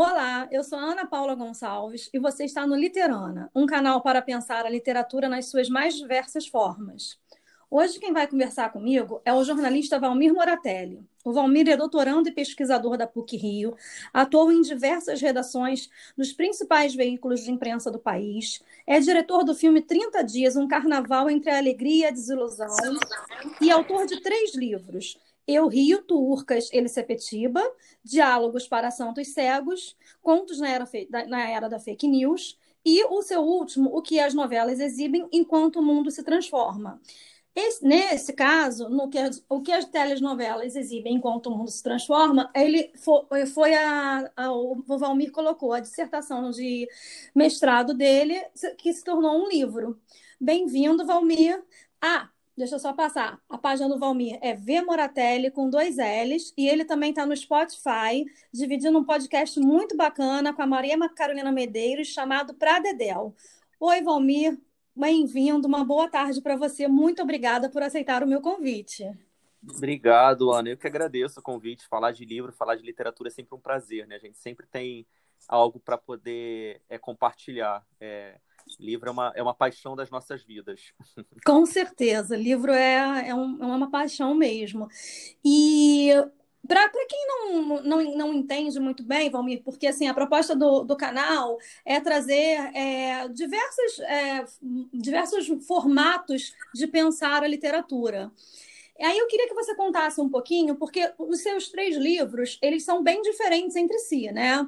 Olá, eu sou Ana Paula Gonçalves e você está no Literana, um canal para pensar a literatura nas suas mais diversas formas. Hoje quem vai conversar comigo é o jornalista Valmir Moratelli. O Valmir é doutorando e pesquisador da PUC-Rio, atuou em diversas redações dos principais veículos de imprensa do país, é diretor do filme 30 Dias, um carnaval entre a alegria e a desilusão, e autor de três livros, eu Rio, Turcas, Ele Sepetiba, Diálogos para Santos Cegos, Contos na era, na era da Fake News e o seu último, O que as novelas exibem enquanto o mundo se transforma. Esse, nesse caso, no que, o que as telenovelas exibem enquanto o mundo se transforma, ele foi, foi a, a, o Valmir colocou a dissertação de mestrado dele, que se tornou um livro. Bem-vindo, Valmir. Ah, Deixa eu só passar. A página do Valmir é V Moratelli com dois L's e ele também está no Spotify, dividindo um podcast muito bacana com a Maria Carolina Medeiros chamado Pra Dedel. Oi, Valmir, bem-vindo, uma boa tarde para você. Muito obrigada por aceitar o meu convite. Obrigado, Ana. Eu que agradeço o convite. Falar de livro, falar de literatura é sempre um prazer, né? A gente sempre tem algo para poder é, compartilhar. É, Livro é uma, é uma paixão das nossas vidas. Com certeza, livro é, é, um, é uma paixão mesmo. E para quem não, não, não entende muito bem, Valmir, porque assim, a proposta do, do canal é trazer é, diversos, é, diversos formatos de pensar a literatura. Aí eu queria que você contasse um pouquinho, porque os seus três livros, eles são bem diferentes entre si, né?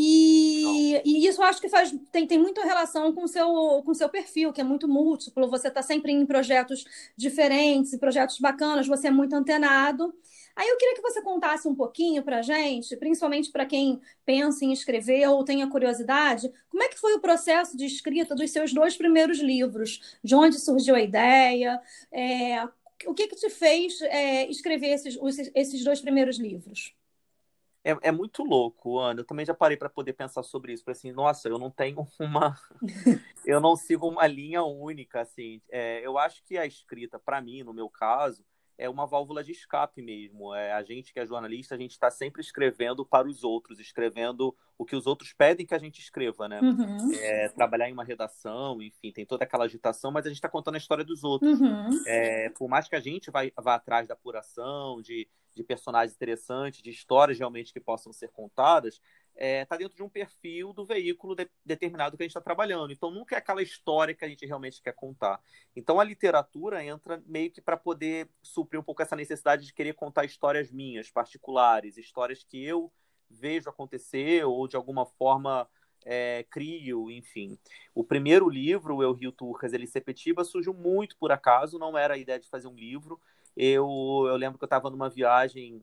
E, e, isso eu acho que faz, tem, tem muita relação com o seu, com seu perfil, que é muito múltiplo. Você está sempre em projetos diferentes, projetos bacanas, você é muito antenado. Aí eu queria que você contasse um pouquinho para a gente, principalmente para quem pensa em escrever ou tenha curiosidade, como é que foi o processo de escrita dos seus dois primeiros livros? De onde surgiu a ideia? É, o que, que te fez é, escrever esses, esses dois primeiros livros? É, é muito louco, Ana. Eu também já parei para poder pensar sobre isso. Falei assim, nossa, eu não tenho uma. eu não sigo uma linha única, assim. É, eu acho que a escrita, para mim, no meu caso, é uma válvula de escape mesmo. É, a gente que é jornalista, a gente está sempre escrevendo para os outros, escrevendo o que os outros pedem que a gente escreva, né? Uhum. É, trabalhar em uma redação, enfim, tem toda aquela agitação, mas a gente está contando a história dos outros. Uhum. É, por mais que a gente vá, vá atrás da apuração, de, de personagens interessantes, de histórias realmente que possam ser contadas, está é, tá dentro de um perfil do veículo de, determinado que a gente está trabalhando. Então, nunca é aquela história que a gente realmente quer contar. Então, a literatura entra meio que para poder suprir um pouco essa necessidade de querer contar histórias minhas, particulares, histórias que eu vejo acontecer ou de alguma forma é, crio, enfim. O primeiro livro, Eu Rio Turcas, ele Sepetiba, surgiu muito por acaso, não era a ideia de fazer um livro. Eu, eu lembro que eu estava numa viagem,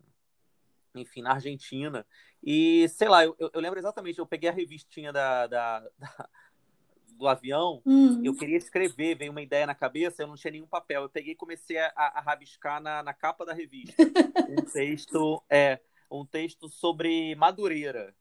enfim, na Argentina, e sei lá, eu, eu lembro exatamente, eu peguei a revistinha da, da, da do avião, hum. eu queria escrever, veio uma ideia na cabeça, eu não tinha nenhum papel. Eu peguei e comecei a, a rabiscar na, na capa da revista um texto, é, um texto sobre Madureira.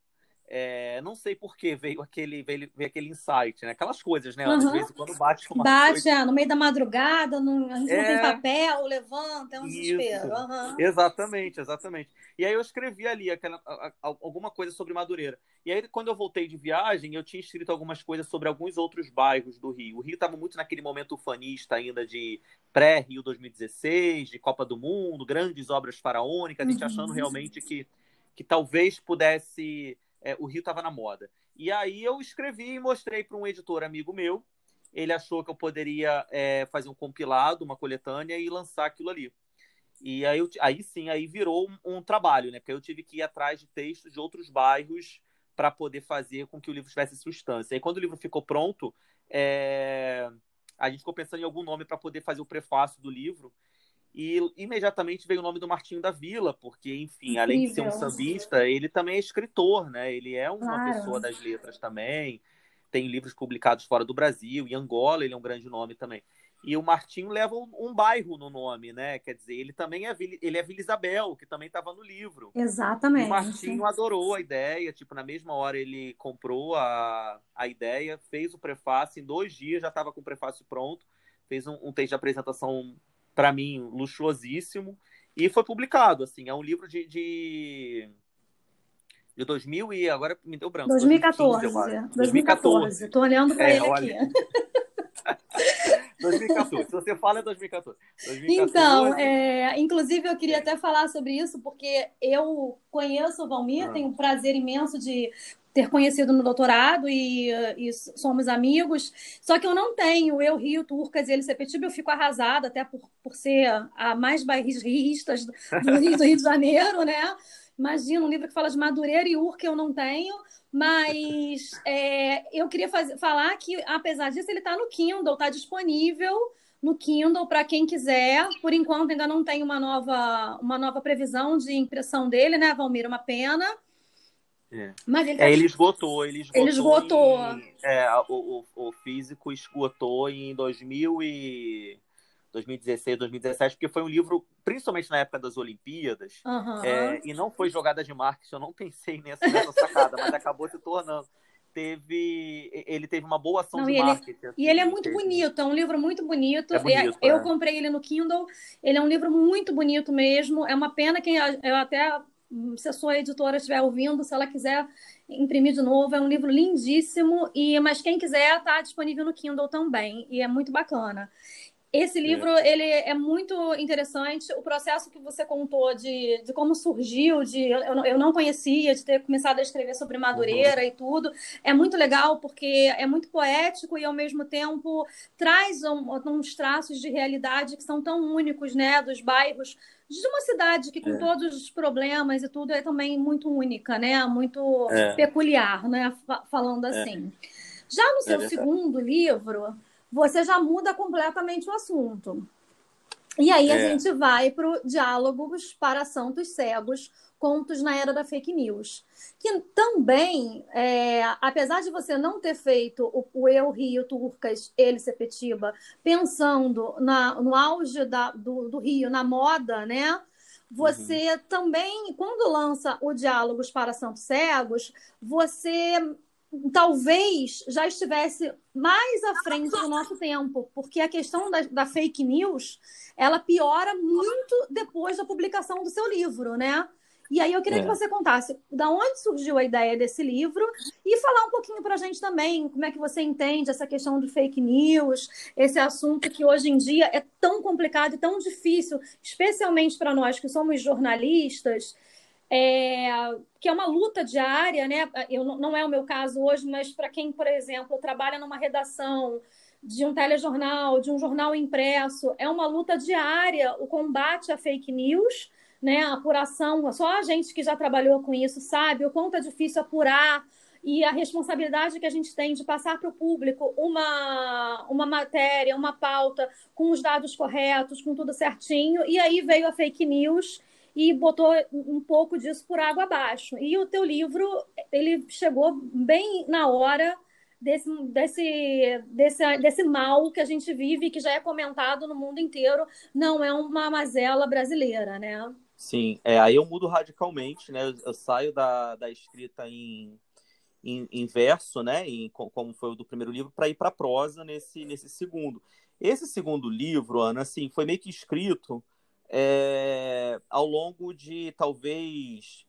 É, não sei por que veio aquele, veio, veio, aquele insight, né? Aquelas coisas, né? Uhum. Às vezes quando bate uma Bate, coisa... é, no meio da madrugada, no, a gente é... não tem papel, levanta, é um Isso. desespero. Uhum. Exatamente, exatamente. E aí eu escrevi ali aquela, alguma coisa sobre Madureira. E aí, quando eu voltei de viagem, eu tinha escrito algumas coisas sobre alguns outros bairros do Rio. O Rio estava muito naquele momento ufanista ainda de pré-Rio 2016, de Copa do Mundo, grandes obras faraônicas, a gente uhum. achando realmente que, que talvez pudesse é, o Rio estava na moda. E aí eu escrevi e mostrei para um editor amigo meu. Ele achou que eu poderia é, fazer um compilado, uma coletânea e lançar aquilo ali. E aí, eu, aí sim, aí virou um, um, trabalho, né? Porque eu tive que ir atrás de textos de outros bairros para poder fazer com que o livro tivesse substância. E quando o livro ficou pronto, é... a gente ficou pensando em algum nome para poder fazer o prefácio do livro. E imediatamente veio o nome do Martinho da Vila, porque, enfim, Incrível. além de ser um sambista, ele também é escritor, né? Ele é uma claro. pessoa das letras também. Tem livros publicados fora do Brasil. Em Angola, ele é um grande nome também. E o Martinho leva um, um bairro no nome, né? Quer dizer, ele também é ele é Vila Isabel, que também estava no livro. Exatamente. E o Martinho adorou a ideia, tipo, na mesma hora ele comprou a, a ideia, fez o prefácio, em dois dias já estava com o prefácio pronto, fez um, um texto de apresentação para mim, luxuosíssimo. E foi publicado, assim, é um livro de, de, De 2000 e agora me deu branco. 2014. 2015, 2014. Estou olhando para é, ele olha... aqui. 2014. Se você fala é 2014. 2014. Então, é, inclusive eu queria até falar sobre isso, porque eu conheço o Valmir, ah. tenho um prazer imenso de ter conhecido no doutorado e, e, somos amigos. Só que eu não tenho eu Rio Turcas e ele Sepetiba, eu fico arrasada até por, por ser a mais bairrista do, do Rio, do Rio de Janeiro, né? Imagina, um livro que fala de Madureira e Urca eu não tenho, mas é, eu queria fazer, falar que, apesar disso, ele está no Kindle, está disponível no Kindle para quem quiser. Por enquanto, ainda não tem uma nova, uma nova previsão de impressão dele, né, Valmir? Uma pena. É. Mas ele, tá... é, ele esgotou, ele esgotou. Ele esgotou. Em, é, o, o, o, físico esgotou em 2000 e 2016, 2017, porque foi um livro, principalmente na época das Olimpíadas, uhum. é, e não foi jogada de marketing, eu não pensei nessa, nessa sacada, mas acabou se tornando. Teve, ele teve uma boa ação não, de marketing. Ele, assim, e ele é muito teve... bonito, é um livro muito bonito. É bonito eu, é. comprei ele no Kindle, ele é um livro muito bonito mesmo. É uma pena que eu até se a sua editora estiver ouvindo, se ela quiser imprimir de novo, é um livro lindíssimo e mas quem quiser está disponível no Kindle também e é muito bacana. Esse livro é. ele é muito interessante. O processo que você contou de, de como surgiu, de eu, eu não conhecia, de ter começado a escrever sobre Madureira uhum. e tudo, é muito legal porque é muito poético e ao mesmo tempo traz um, uns traços de realidade que são tão únicos, né, dos bairros de uma cidade que com é. todos os problemas e tudo é também muito única, né, muito é. peculiar, né, falando é. assim. Já no seu é segundo livro você já muda completamente o assunto. E aí a é. gente vai para o Diálogos para Santos Cegos, Contos na Era da Fake News. Que também, é, apesar de você não ter feito o, o Eu Rio Turcas, ele Sepetiba, pensando na, no auge da, do, do Rio, na moda, né? Você uhum. também, quando lança o Diálogos para Santos Cegos, você talvez já estivesse mais à frente do nosso tempo, porque a questão da, da, fake news ela piora muito depois da publicação do seu livro, né? E aí eu queria é. que você contasse da onde surgiu a ideia desse livro e falar um pouquinho para a gente também como é que você entende essa questão de fake news, esse assunto que hoje em dia é tão complicado e tão difícil, especialmente para nós que somos jornalistas, é, que é uma luta diária, né? Eu, não é o meu caso hoje, mas para quem, por exemplo, trabalha numa redação de um telejornal, de um jornal impresso, é uma luta diária o combate à fake news, né? A apuração, só a gente que já trabalhou com isso sabe o quanto é difícil apurar e a responsabilidade que a gente tem de passar para o público uma, uma matéria, uma pauta com os dados corretos, com tudo certinho, e aí veio a fake news e botou um pouco disso por água abaixo. E o teu livro, ele chegou bem na hora desse, desse, desse, desse mal que a gente vive, que já é comentado no mundo inteiro, não é uma mazela brasileira, né? Sim, é, aí eu mudo radicalmente, né? Eu, eu saio da, da escrita em, em, em, verso, né? Em, como foi o do primeiro livro, para ir para prosa nesse, nesse segundo. Esse segundo livro, Ana, assim, foi meio que escrito é, ao longo de talvez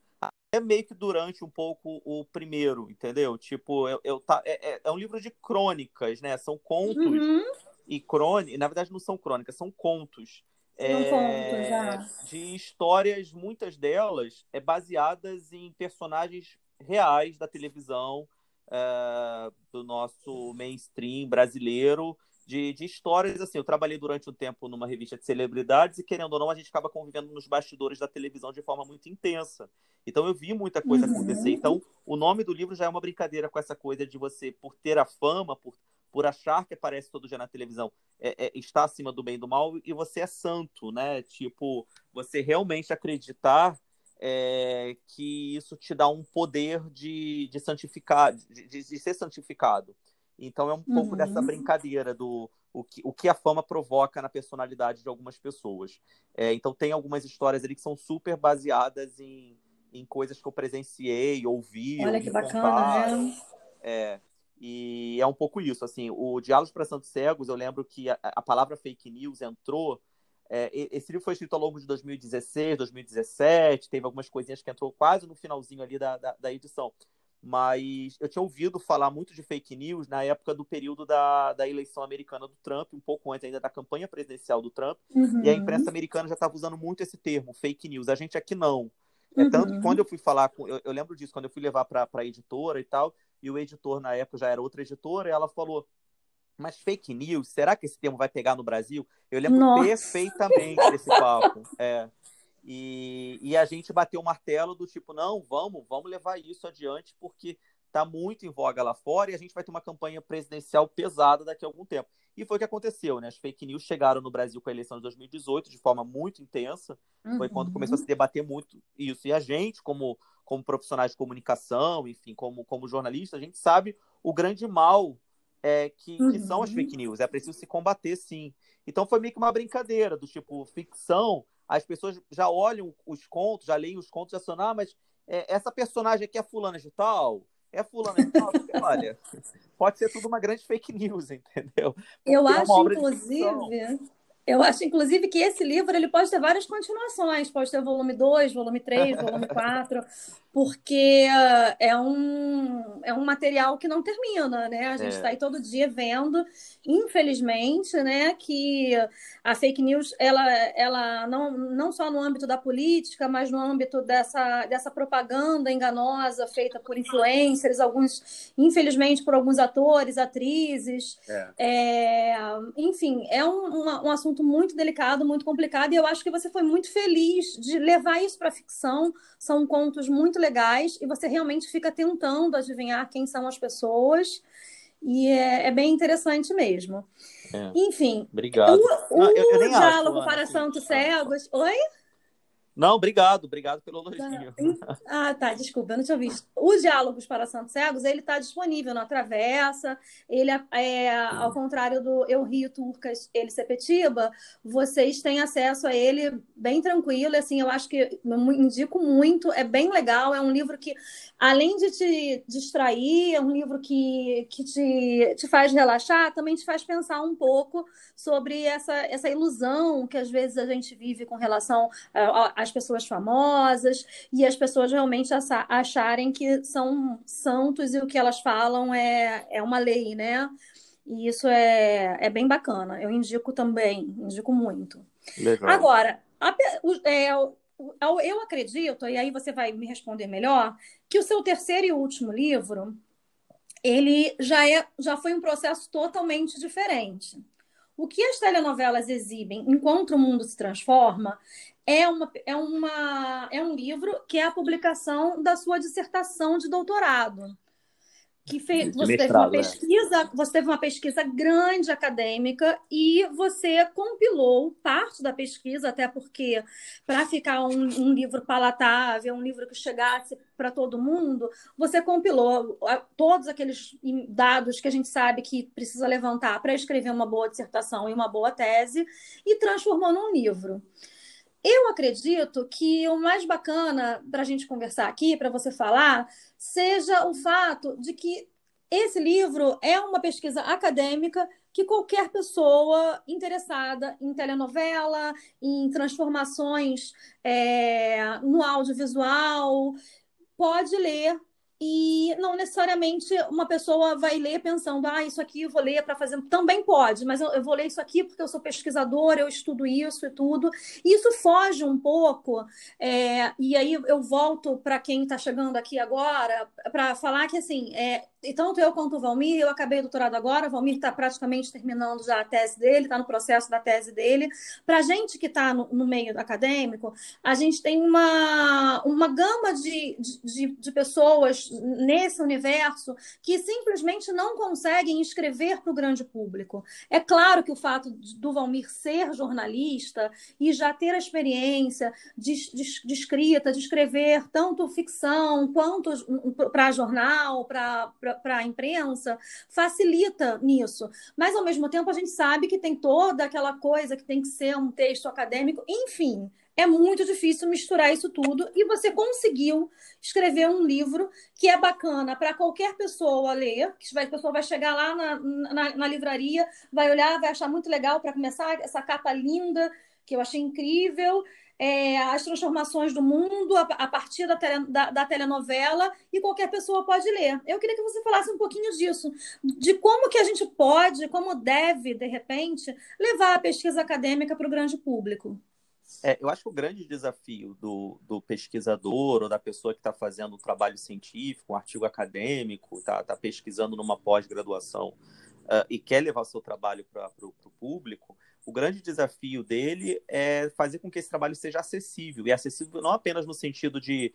é meio que durante um pouco o primeiro, entendeu? Tipo, eu, eu tá, é, é, é um livro de crônicas, né? São contos uhum. e crônicas. Na verdade, não são crônicas, são contos. É, contos, já. De histórias, muitas delas é baseadas em personagens reais da televisão, é, do nosso mainstream brasileiro, de, de histórias. Assim, eu trabalhei durante um tempo numa revista de celebridades e, querendo ou não, a gente acaba convivendo nos bastidores da televisão de forma muito intensa. Então, eu vi muita coisa uhum. acontecer. Então, o nome do livro já é uma brincadeira com essa coisa de você, por ter a fama, por, por achar que aparece todo dia na televisão, é, é, está acima do bem e do mal e você é santo, né? Tipo, você realmente acreditar é, que isso te dá um poder de, de santificar, de, de, ser santificado. Então é um pouco uhum. dessa brincadeira do o que, o que a fama provoca na personalidade de algumas pessoas. É, então tem algumas histórias ali que são super baseadas em, em coisas que eu presenciei, ouvi. Olha que bacana, né? É, e é um pouco isso, assim, o Diálogos para Santos Cegos, eu lembro que a, a palavra fake news entrou É, esse livro foi escrito ao longo de 2016, 2017, teve algumas coisinhas que entrou quase no finalzinho ali da, da, da edição. Mas eu tinha ouvido falar muito de fake news na época do período da, da eleição americana do Trump, um pouco antes ainda da campanha presidencial do Trump, uhum. e a imprensa americana já estava usando muito esse termo, fake news. A gente aqui não. É uhum. tanto que quando eu fui falar com. Eu, eu lembro disso, quando eu fui levar para a editora e tal, e o editor na época já era outra editora, e ela falou: mas fake news, será que esse termo vai pegar no Brasil? Eu lembro Nossa. perfeitamente desse papo. É. E, e a gente bateu o martelo do tipo, não, vamos, vamos levar isso adiante, porque está muito em voga lá fora e a gente vai ter uma campanha presidencial pesada daqui a algum tempo. E foi o que aconteceu, né? As fake news chegaram no Brasil com a eleição de 2018 de forma muito intensa. Uhum. Foi quando começou a se debater muito isso. E a gente, como, como profissionais de comunicação, enfim, como, como jornalista, a gente sabe o grande mal é, que, uhum. que, são as fake news. É preciso se combater, sim. Então foi meio que uma brincadeira do tipo, ficção, as pessoas já olham os contos, já leem os contos, já são, ah, mas é, essa personagem aqui é fulana de tal, é fulana de tal. Olha, pode ser tudo uma grande fake news, entendeu? Porque Eu é acho, inclusive, eu acho, inclusive, que esse livro ele pode ter várias continuações, pode ter volume 2, volume 3, volume 4, porque é um, é um material que não termina, né? A gente está é. aí todo dia vendo, infelizmente, né, que a fake news, ela, ela não, não só no âmbito da política, mas no âmbito dessa, dessa propaganda enganosa feita por influencers, alguns, infelizmente, por alguns atores, atrizes. É. É, enfim, é um, um, um assunto assunto muito delicado, muito complicado, e eu acho que você foi muito feliz de levar isso para a ficção. São contos muito legais, e você realmente fica tentando adivinhar quem são as pessoas, e é, é bem interessante mesmo. É. Enfim, Obrigado. o, o Não, eu, eu diálogo acho, para assim, santos cegos. Oi? Não, obrigado, obrigado pelo elogio. Tá. Ah, tá, desculpa, eu não tinha visto. Os Diálogos para Santos Cegos, ele está disponível na Travessa, ele é, é ao contrário do Eu Rio Turcas, ele Sepetiba, vocês têm acesso a ele bem tranquilo, assim, eu acho que eu indico muito, é bem legal, é um livro que, além de te distrair, é um livro que, que te, te faz relaxar, também te faz pensar um pouco sobre essa, essa ilusão que às vezes a gente vive com relação a, a as pessoas famosas e as pessoas realmente acharem que são santos e o que elas falam é, é uma lei, né? E isso é, é bem bacana. Eu indico também, indico muito. Legal. Agora, a, é, eu acredito, e aí você vai me responder melhor, que o seu terceiro e último livro ele já, é, já foi um processo totalmente diferente. O que as telenovelas exibem enquanto o mundo se transforma é, uma, é, uma, é um livro que é a publicação da sua dissertação de doutorado. Que fez, você mestrado, teve uma é. pesquisa, é. você teve uma pesquisa grande acadêmica e você compilou parte da pesquisa, até porque para ficar um, um, livro palatável, um livro que chegasse para todo mundo, você compilou todos aqueles dados que a gente sabe que precisa levantar para escrever uma boa dissertação e uma boa tese e transformou num livro. Eu acredito que o mais bacana para a gente conversar aqui, para você falar, seja o fato de que esse livro é uma pesquisa acadêmica que qualquer pessoa interessada em telenovela, em transformações é, no audiovisual, pode ler e não necessariamente uma pessoa vai ler pensando, ah, isso aqui eu vou ler para fazer. Também pode, mas eu, eu, vou ler isso aqui porque eu sou pesquisadora, eu estudo isso e tudo. E isso foge um pouco, é, e aí eu volto para quem está chegando aqui agora, para falar que assim, é, e tanto eu quanto o Valmir, eu acabei o doutorado agora, o Valmir está praticamente terminando já a tese dele, está no processo da tese dele. Para a gente que está no, no, meio acadêmico, a gente tem uma, uma gama de, de, de pessoas nesse universo que simplesmente não conseguem escrever para o grande público. É claro que o fato do Valmir ser jornalista e já ter a experiência de, de, de escrita, de escrever tanto ficção quanto para jornal, para para a imprensa facilita nisso. Mas, ao mesmo tempo, a gente sabe que tem toda aquela coisa que tem que ser um texto acadêmico, enfim. É muito difícil misturar isso tudo e você conseguiu escrever um livro que é bacana para qualquer pessoa ler, que a pessoa vai chegar lá na, na, na livraria, vai olhar, vai achar muito legal para começar essa capa linda, que eu achei incrível. É, as transformações do mundo a, a partir da, tele, da, da, telenovela e qualquer pessoa pode ler. Eu queria que você falasse um pouquinho disso, de como que a gente pode, como deve, de repente, levar a pesquisa acadêmica para o grande público. É, eu acho que o grande desafio do, do pesquisador ou da pessoa que está fazendo um trabalho científico, um artigo acadêmico, está tá pesquisando numa pós-graduação uh, e quer levar seu trabalho para o público, o grande desafio dele é fazer com que esse trabalho seja acessível. E acessível não apenas no sentido de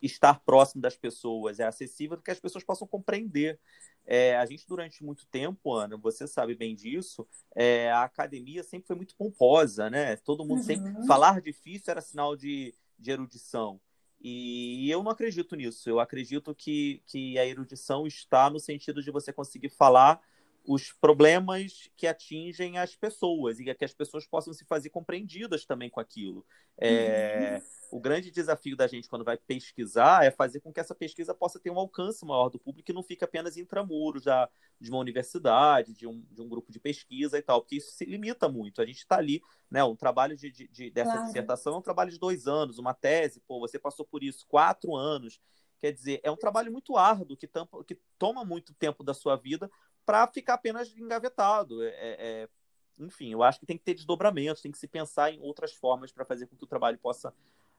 estar próximo das pessoas, é acessível para que as pessoas possam compreender. É, a gente, durante muito tempo, Ana, você sabe bem disso, é, a academia sempre foi muito pomposa, né? Todo mundo uhum. sempre. Falar difícil era sinal de, de erudição. E eu não acredito nisso. Eu acredito que, que a erudição está no sentido de você conseguir falar os problemas que atingem as pessoas e que as pessoas possam se fazer compreendidas também com aquilo. É, uhum. O grande desafio da gente quando vai pesquisar é fazer com que essa pesquisa possa ter um alcance maior do público e não fique apenas intramuros da, de uma universidade, de um, de um grupo de pesquisa e tal, porque isso se limita muito. A gente está ali, né? Um trabalho de, de, de dessa claro. dissertação é um trabalho de dois anos, uma tese, pô, você passou por isso quatro anos. Quer dizer, é um trabalho muito árduo, que, tampa, que toma muito tempo da sua vida para ficar apenas engavetado. É, é, é, enfim, eu acho que tem que ter desdobramentos, tem que se pensar em outras formas para fazer com que o trabalho possa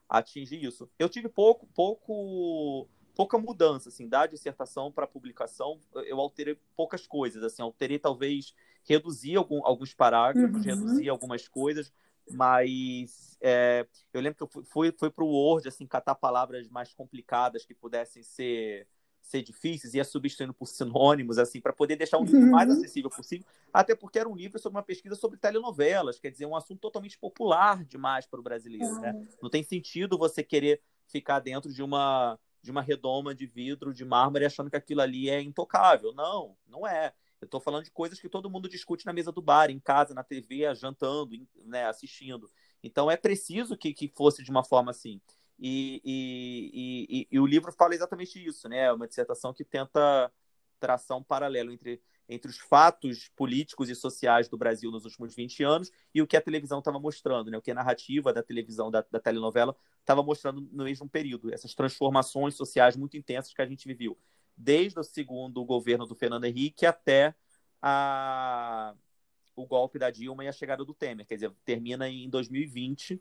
atingir isso. Eu tive pouco, pouco, pouca mudança assim da dissertação para publicação. Eu alterei poucas coisas, assim, alterei talvez reduzir algum, alguns parágrafos, uhum. reduzir algumas coisas, mas é, eu lembro que eu fui, fui para o Word assim catar palavras mais complicadas que pudessem ser ser difíceis, ia substituindo por sinônimos, assim, para poder deixar o livro uhum. mais acessível possível, até porque era um livro sobre uma pesquisa sobre telenovelas, quer dizer, um assunto totalmente popular demais para o brasileiro, uhum. né? Não tem sentido você querer ficar dentro de uma de uma redoma de vidro, de mármore, achando que aquilo ali é intocável. Não, não é. Eu estou falando de coisas que todo mundo discute na mesa do bar, em casa, na TV, jantando, né, assistindo. Então é preciso que, que fosse de uma forma assim. E, e, e, e, o livro fala exatamente isso, né? É uma dissertação que tenta traçar um paralelo entre, entre os fatos políticos e sociais do Brasil nos últimos 20 anos e o que a televisão estava mostrando, né? O que a narrativa da televisão, da, da telenovela, estava mostrando no mesmo período. Essas transformações sociais muito intensas que a gente viveu. Desde o segundo governo do Fernando Henrique até a, o golpe da Dilma e a chegada do Temer. Quer dizer, termina em 2020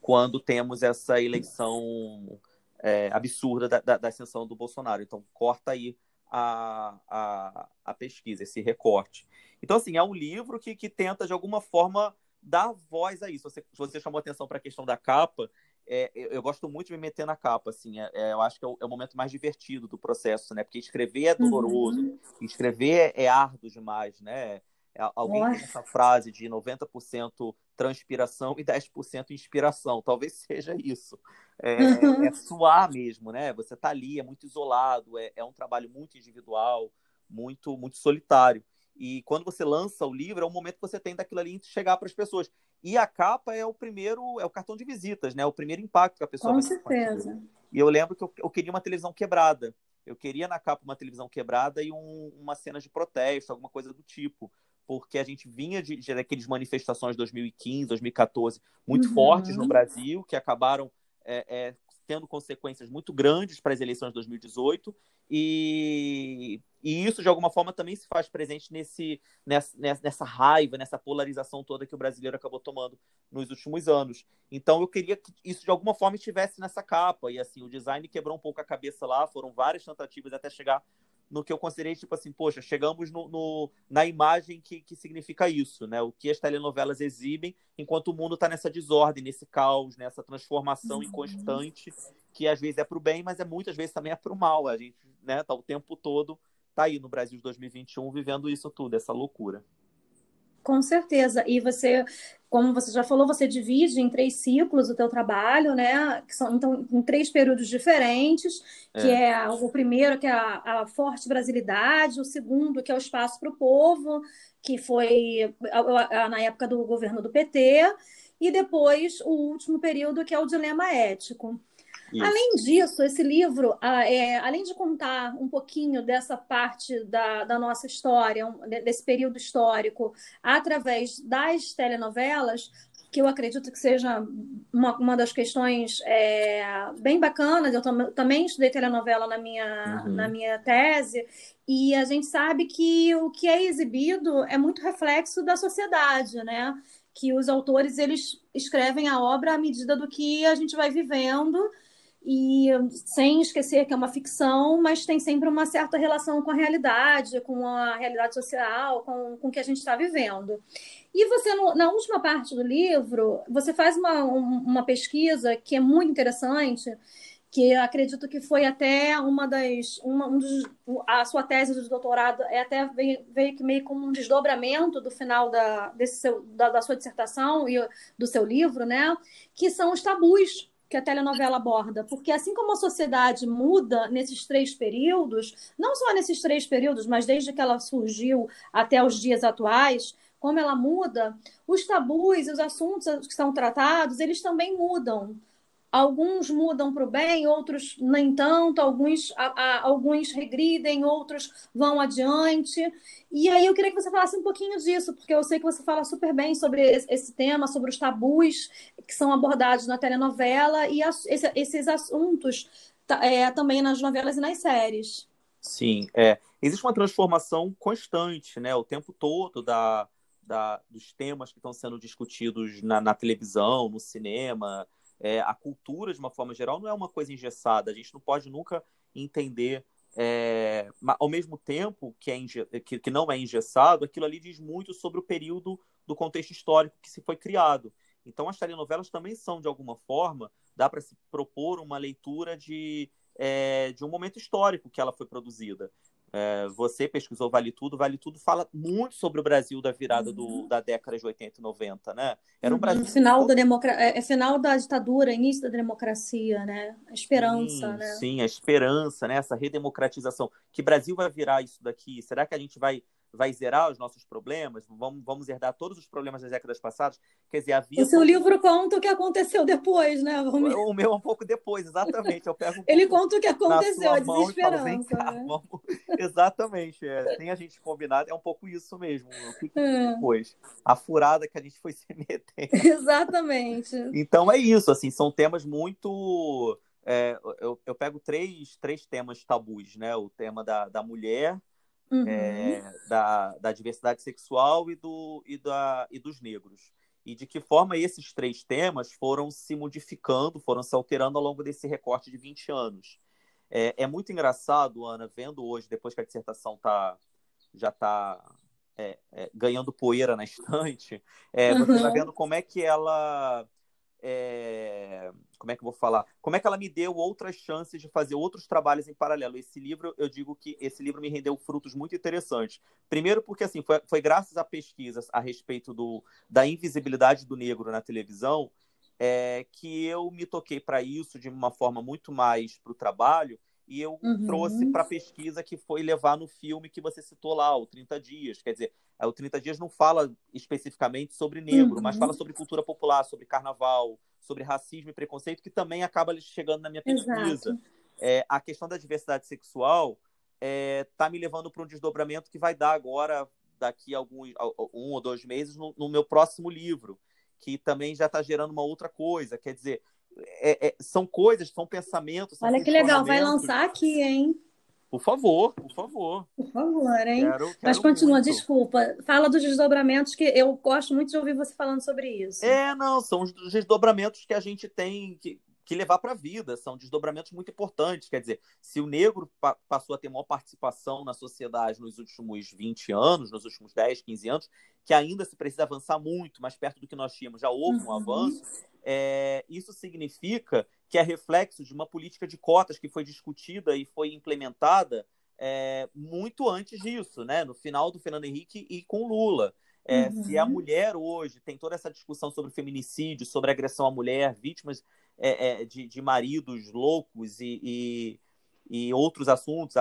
quando temos essa eleição é, absurda da, da, da, ascensão do Bolsonaro. Então, corta aí a, a, a, pesquisa, esse recorte. Então, assim, é um livro que, que tenta, de alguma forma, dar voz a isso. Você, você chamou atenção para a questão da capa. É, eu, eu, gosto muito de me meter na capa, assim. É, é eu acho que é o, é o, momento mais divertido do processo, né? Porque escrever é doloroso, uhum. escrever é, é árduo demais, né? É, alguém Nossa. tem essa frase de 90% transpiração e 10% inspiração. Talvez seja isso. É, é, suar mesmo, né? Você tá ali, é muito isolado, é, é um trabalho muito individual, muito, muito solitário. E quando você lança o livro, é o momento que você tem daquilo ali chegar para as pessoas. E a capa é o primeiro, é o cartão de visitas, né? O primeiro impacto que a pessoa Com certeza. E eu lembro que eu, eu, queria uma televisão quebrada. Eu queria na capa uma televisão quebrada e um, uma cena de protesto, alguma coisa do tipo porque a gente vinha de, de aqueles manifestações de 2015, 2014 muito uhum. fortes no Brasil, que acabaram é, é, tendo consequências muito grandes para as eleições de 2018, e, e isso, de alguma forma, também se faz presente nesse, nessa, nessa raiva, nessa polarização toda que o brasileiro acabou tomando nos últimos anos. Então, eu queria que isso, de alguma forma, estivesse nessa capa, e assim, o design quebrou um pouco a cabeça lá, foram várias tentativas até chegar no que eu considerei, tipo assim, poxa, chegamos no, no, na imagem que, que significa isso, né? O que as telenovelas exibem, enquanto o mundo está nessa desordem, nesse caos, nessa transformação uhum. inconstante, que às vezes é para o bem, mas é muitas vezes também é para o mal. A gente, né, tá o tempo todo, tá aí no Brasil de 2021 vivendo isso tudo, essa loucura. Com certeza. E você, como você já falou, você divide em três ciclos o teu trabalho, né? Que são então em três períodos diferentes, que é, é o primeiro que é a, a, forte brasilidade, o segundo que é o espaço para o povo, que foi a, a, na época do governo do PT, e depois o último período que é o dilema ético. Isso. Além disso, esse livro, é, além de contar um pouquinho dessa parte da, da nossa história, desse período histórico, através das telenovelas, que eu acredito que seja uma, uma das questões é, bem bacanas. Eu tam, também estudei telenovela na minha, uhum. na minha tese, e a gente sabe que o que é exibido é muito reflexo da sociedade, né? Que os autores eles escrevem a obra à medida do que a gente vai vivendo e sem esquecer que é uma ficção, mas tem sempre uma certa relação com a realidade, com a realidade social, com, com o que a gente está vivendo. E você, no, na última parte do livro, você faz uma, uma pesquisa que é muito interessante, que acredito que foi até uma das. Uma, um dos, a sua tese de doutorado é até veio, veio meio como um desdobramento do final da, desse seu, da, da sua dissertação e do seu livro, né? Que são os tabus que a telenovela aborda, porque assim como a sociedade muda nesses três períodos, não só nesses três períodos, mas desde que ela surgiu até os dias atuais, como ela muda, os tabus os assuntos que são tratados, eles também mudam. Alguns mudam para o bem, outros nem tanto, alguns, a, a, alguns regridem, outros vão adiante. E aí eu queria que você falasse um pouquinho disso, porque eu sei que você fala super bem sobre esse tema, sobre os tabus que são abordados na telenovela e esse, esses assuntos é, também nas novelas e nas séries. Sim, é. existe uma transformação constante, né, o tempo todo da, da, dos temas que estão sendo discutidos na, na televisão, no cinema, é, a cultura, de uma forma geral, não é uma coisa engessada. A gente não pode nunca entender, é, ao mesmo tempo que, é, que, que não é engessado, aquilo ali diz muito sobre o período do contexto histórico que se foi criado. Então, as telenovelas também são, de alguma forma, dá para se propor uma leitura de, é, de um momento histórico que ela foi produzida. É, você pesquisou Vale Tudo, Vale Tudo fala muito sobre o Brasil da virada do, uhum. da década de 80 e 90, né? Era um uhum. Brasil. Final da democra... É, é final da ditadura, início da democracia, né? A esperança, sim, né? Sim, a esperança, né? Essa redemocratização. Que Brasil vai virar isso daqui? Será que a gente vai vai zerar os nossos problemas, vamos, vamos herdar todos os problemas das décadas passadas. Quer dizer, havia. O seu livro conta o que aconteceu depois, né? Vamos... O meu é um pouco depois, exatamente. Eu pego um Ele conta o que aconteceu, a desesperança. Falo, cá, né? vamos... Exatamente. É. Sem a gente combinar, é um pouco isso mesmo. O que, é. depois? A furada que a gente foi se metendo. Exatamente. Então é isso, assim, são temas muito. É, eu, eu pego três, três temas tabus, né? O tema da, da mulher, uhum. é, da, da diversidade sexual e, do, e, da, e dos negros. E de que forma esses três temas foram se modificando, foram se alterando ao longo desse recorte de 20 anos. É, é muito engraçado, Ana, vendo hoje, depois que a dissertação tá, já está é, é, ganhando poeira na estante, é, você está uhum. vendo como é que ela é, como é que eu vou falar? Como é que ela me deu outras chances de fazer outros trabalhos em paralelo? Esse livro, eu digo que esse livro me rendeu frutos muito interessantes. Primeiro, porque assim foi, foi graças a pesquisas a respeito do, da invisibilidade do negro na televisão é, que eu me toquei para isso de uma forma muito mais para o trabalho e eu uhum. trouxe para a pesquisa que foi levar no filme que você citou lá, o 30 Dias. Quer dizer, o 30 Dias não fala especificamente sobre negro, uhum. mas fala sobre cultura popular, sobre carnaval, sobre racismo e preconceito, que também acaba chegando na minha pesquisa. É, a questão da diversidade sexual está é, tá me levando para um desdobramento que vai dar agora, daqui a alguns, um ou dois meses, no, no meu próximo livro, que também já está gerando uma outra coisa. Quer dizer, é, é, são coisas, são pensamentos. São Olha que legal, vai lançar aqui, hein? Por favor, por favor. Por favor, hein? Quero, quero Mas continua, muito. desculpa. Fala dos desdobramentos, que eu gosto muito de ouvir você falando sobre isso. É, não, são os desdobramentos que a gente tem que, que levar para a vida. São desdobramentos muito importantes. Quer dizer, se o negro pa passou a ter maior participação na sociedade nos últimos 20 anos, nos últimos 10, 15 anos, que ainda se precisa avançar muito, mais perto do que nós tínhamos, já houve um uhum. avanço é, isso significa que é reflexo de uma política de cotas que foi discutida e foi implementada é, muito antes disso, né? no final do Fernando Henrique e com Lula. É, uhum. Se a mulher hoje tem toda essa discussão sobre feminicídio, sobre agressão à mulher, vítimas é, é, de, de, maridos loucos e, e, e outros assuntos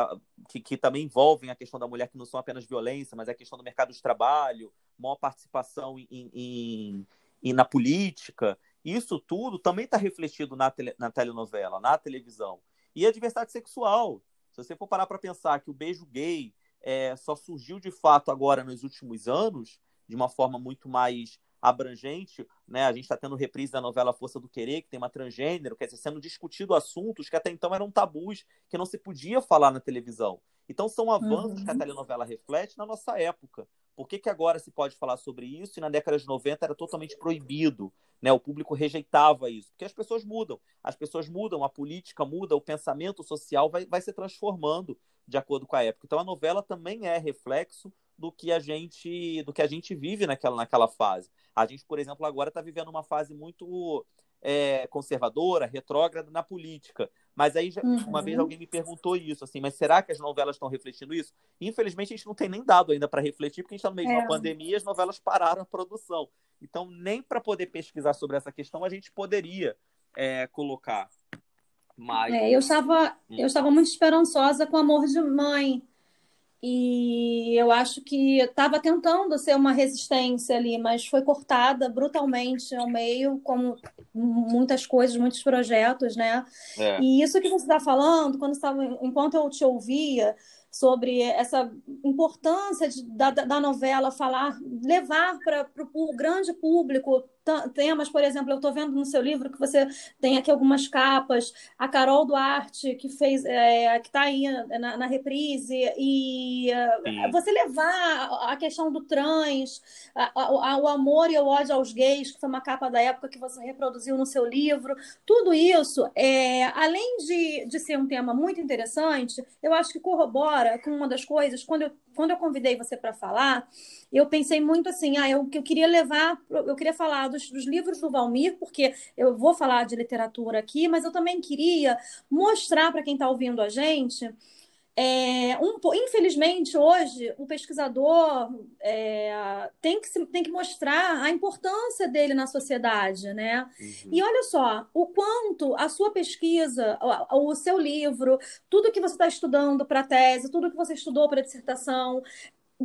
que, que, também envolvem a questão da mulher, que não são apenas violência, mas é a questão do mercado de trabalho, maior participação em, em, em na política. Isso tudo também está refletido na, tele, na telenovela, na televisão. E a diversidade sexual. Se você for parar para pensar que o beijo gay é, só surgiu de fato agora nos últimos anos, de uma forma muito mais abrangente, né? A gente está tendo reprise da novela Força do Querer, que tem uma transgênero, quer dizer, sendo discutido assuntos que até então eram tabus, que não se podia falar na televisão. Então são avanços uhum. que a telenovela reflete na nossa época. Por que, que agora se pode falar sobre isso e na década de 90 era totalmente proibido? Né? O público rejeitava isso. Porque as pessoas mudam. As pessoas mudam, a política muda, o pensamento social vai, vai se transformando de acordo com a época. Então a novela também é reflexo do que a gente do que a gente vive naquela, naquela fase. A gente, por exemplo, agora está vivendo uma fase muito é, conservadora, retrógrada na política. Mas aí, já, uhum. uma vez alguém me perguntou isso, assim, mas será que as novelas estão refletindo isso? Infelizmente, a gente não tem nem dado ainda para refletir, porque a gente está no meio é. de uma é. pandemia e as novelas pararam a produção. Então, nem para poder pesquisar sobre essa questão a gente poderia é, colocar. Mas... É, eu, estava, hum. eu estava muito esperançosa com Amor de Mãe, e eu acho que estava tentando ser uma resistência ali, mas foi cortada brutalmente ao meio, como muitas coisas, muitos projetos, né? É. E isso que você está falando, quando estava, enquanto eu te ouvia, sobre essa importância de, da, da novela falar, levar para o grande público temas, por exemplo, eu estou vendo no seu livro que você tem aqui algumas capas, a Carol Duarte, que fez, é, que está aí na, na, reprise, e Sim. você levar a questão do trans, a, a, o amor e o ódio aos gays, que foi uma capa da época que você reproduziu no seu livro, tudo isso, é, além de, de ser um tema muito interessante, eu acho que corrobora com uma das coisas, quando eu quando eu convidei você para falar, eu pensei muito assim, ah, eu, eu queria levar, eu queria falar dos, dos, livros do Valmir, porque eu vou falar de literatura aqui, mas eu também queria mostrar para quem está ouvindo a gente. É, um, infelizmente, hoje, o pesquisador é, tem, que, tem que mostrar a importância dele na sociedade, né? Uhum. E olha só, o quanto a sua pesquisa, o, o seu livro, tudo que você está estudando para a tese, tudo que você estudou para a dissertação,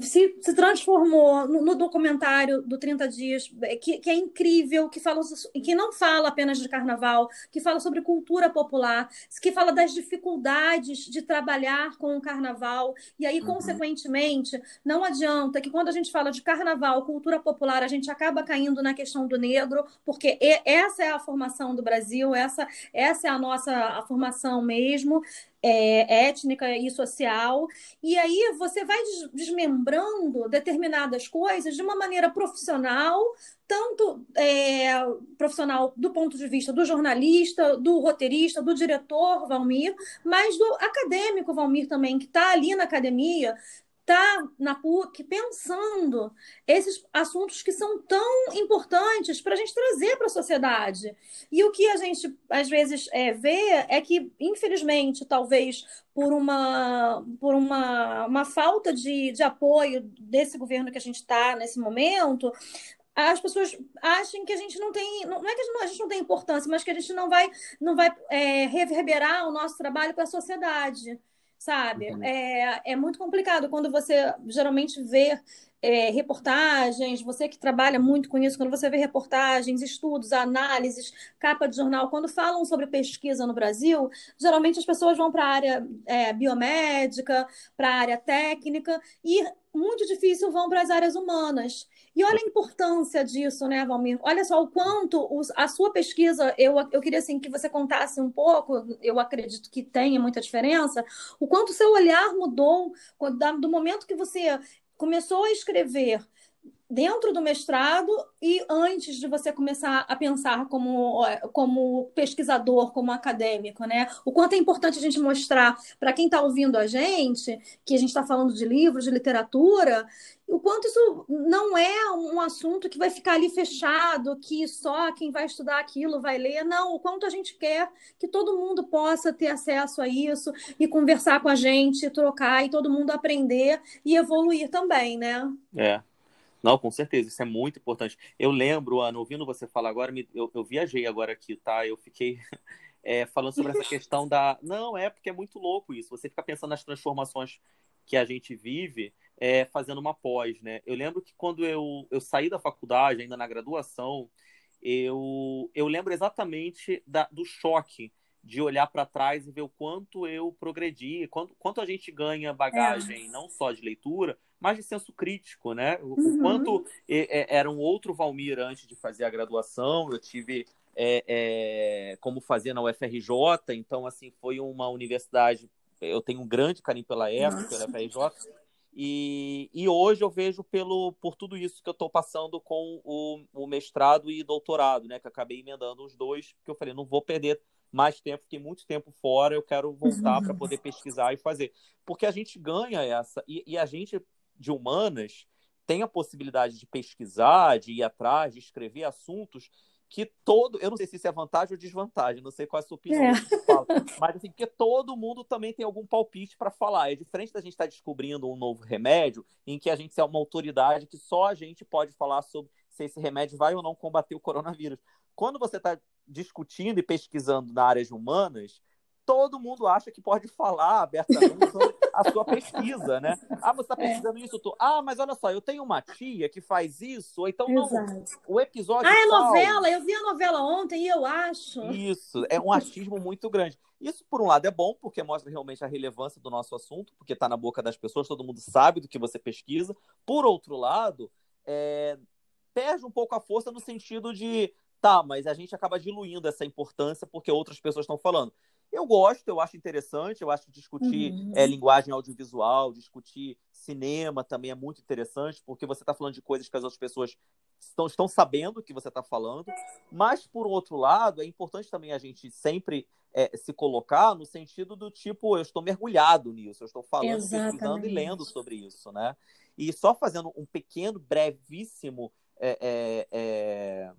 se, se transformou no, no, documentário do 30 Dias, é, que, que, é incrível, que, fala, que não fala apenas de carnaval, que fala sobre cultura popular, que fala das dificuldades de trabalhar com o carnaval. E aí, uhum. consequentemente, não adianta que quando a gente fala de carnaval, cultura popular, a gente acaba caindo na questão do negro, porque essa é a formação do Brasil, essa, essa é a nossa a formação mesmo é, étnica e social, e aí você vai desmembrando determinadas coisas de uma maneira profissional, tanto é, profissional do ponto de vista do jornalista, do roteirista, do diretor Valmir, mas do acadêmico Valmir também, que está ali na academia, está na PUC pensando esses assuntos que são tão importantes para a gente trazer para a sociedade. E o que a gente às vezes é, vê é que, infelizmente, talvez por uma, por uma, uma falta de, de apoio desse governo que a gente está nesse momento, as pessoas acham que a gente não tem, não é que a gente não, a gente não tem importância, mas que a gente não vai, não vai é, reverberar o nosso trabalho para a sociedade sabe? É, é muito complicado quando você geralmente vê é, reportagens, você que trabalha muito com isso, quando você vê reportagens, estudos, análises, capa de jornal, quando falam sobre pesquisa no Brasil, geralmente as pessoas vão para a área é, biomédica, para a área técnica, e muito difícil vão para as áreas humanas. E olha a importância disso, né, Valmir? Olha só o quanto os, a sua pesquisa, eu, eu queria assim, que você contasse um pouco, eu acredito que tenha muita diferença, o quanto o seu olhar mudou do momento que você começou a escrever dentro do mestrado e antes de você começar a pensar como, como pesquisador, como acadêmico, né? O quanto é importante a gente mostrar para quem está ouvindo a gente, que a gente está falando de livros, de literatura, o quanto isso não é um assunto que vai ficar ali fechado, que só quem vai estudar aquilo vai ler. Não, o quanto a gente quer que todo mundo possa ter acesso a isso e conversar com a gente, trocar e todo mundo aprender e evoluir também, né? É. Não, com certeza, isso é muito importante. Eu lembro, Ana, ouvindo você falar agora, eu, eu viajei agora aqui, tá? Eu fiquei é, falando sobre essa questão da. Não, é porque é muito louco isso. Você fica pensando nas transformações que a gente vive é, fazendo uma pós, né? Eu lembro que quando eu, eu saí da faculdade, ainda na graduação, eu, eu lembro exatamente da, do choque de olhar para trás e ver o quanto eu progredi, quanto, quanto a gente ganha bagagem, é. não só de leitura, mais de senso crítico, né? O, uhum. quanto era um outro Valmir antes de fazer a graduação, eu tive é, é, como fazer na UFRJ, então, assim, foi uma universidade, eu tenho um grande carinho pela ESA, pela UFRJ, e, e hoje eu vejo pelo, por tudo isso que eu estou passando com o, o, mestrado e doutorado, né? Que acabei emendando os dois, porque eu falei, não vou perder mais tempo, fiquei muito tempo fora, eu quero voltar uhum. para poder pesquisar e fazer. Porque a gente ganha essa, e, e a gente de humanas tem a possibilidade de pesquisar, de ir atrás, de escrever assuntos que todo, eu não sei se isso é vantagem ou desvantagem, não sei qual é a sua opinião, é. mas assim, porque todo mundo também tem algum palpite para falar. É diferente da gente estar tá descobrindo um novo remédio, em que a gente é uma autoridade que só a gente pode falar sobre se esse remédio vai ou não combater o coronavírus. Quando você está discutindo e pesquisando na área de humanas, todo mundo acha que pode falar abertamente sobre a sua pesquisa, né? Ah, você está é. pesquisando é. isso? Tô... Ah, mas olha só, eu tenho uma tia que faz isso, ou então não, o episódio. Ah, é tal... novela, eu vi a novela ontem e eu acho. Isso, é um achismo muito grande. Isso, por um lado, é bom, porque mostra realmente a relevância do nosso assunto, porque está na boca das pessoas, todo mundo sabe do que você pesquisa. Por outro lado, é... perde um pouco a força no sentido de tá, mas a gente acaba diluindo essa importância porque outras pessoas estão falando. Eu gosto, eu acho interessante, eu acho que discutir uhum. é, linguagem audiovisual, discutir cinema também é muito interessante, porque você está falando de coisas que as outras pessoas estão, estão sabendo que você está falando. Mas, por outro lado, é importante também a gente sempre é, se colocar no sentido do tipo, eu estou mergulhado nisso, eu estou falando, Exatamente. pesquisando e lendo sobre isso, né? E só fazendo um pequeno, brevíssimo é,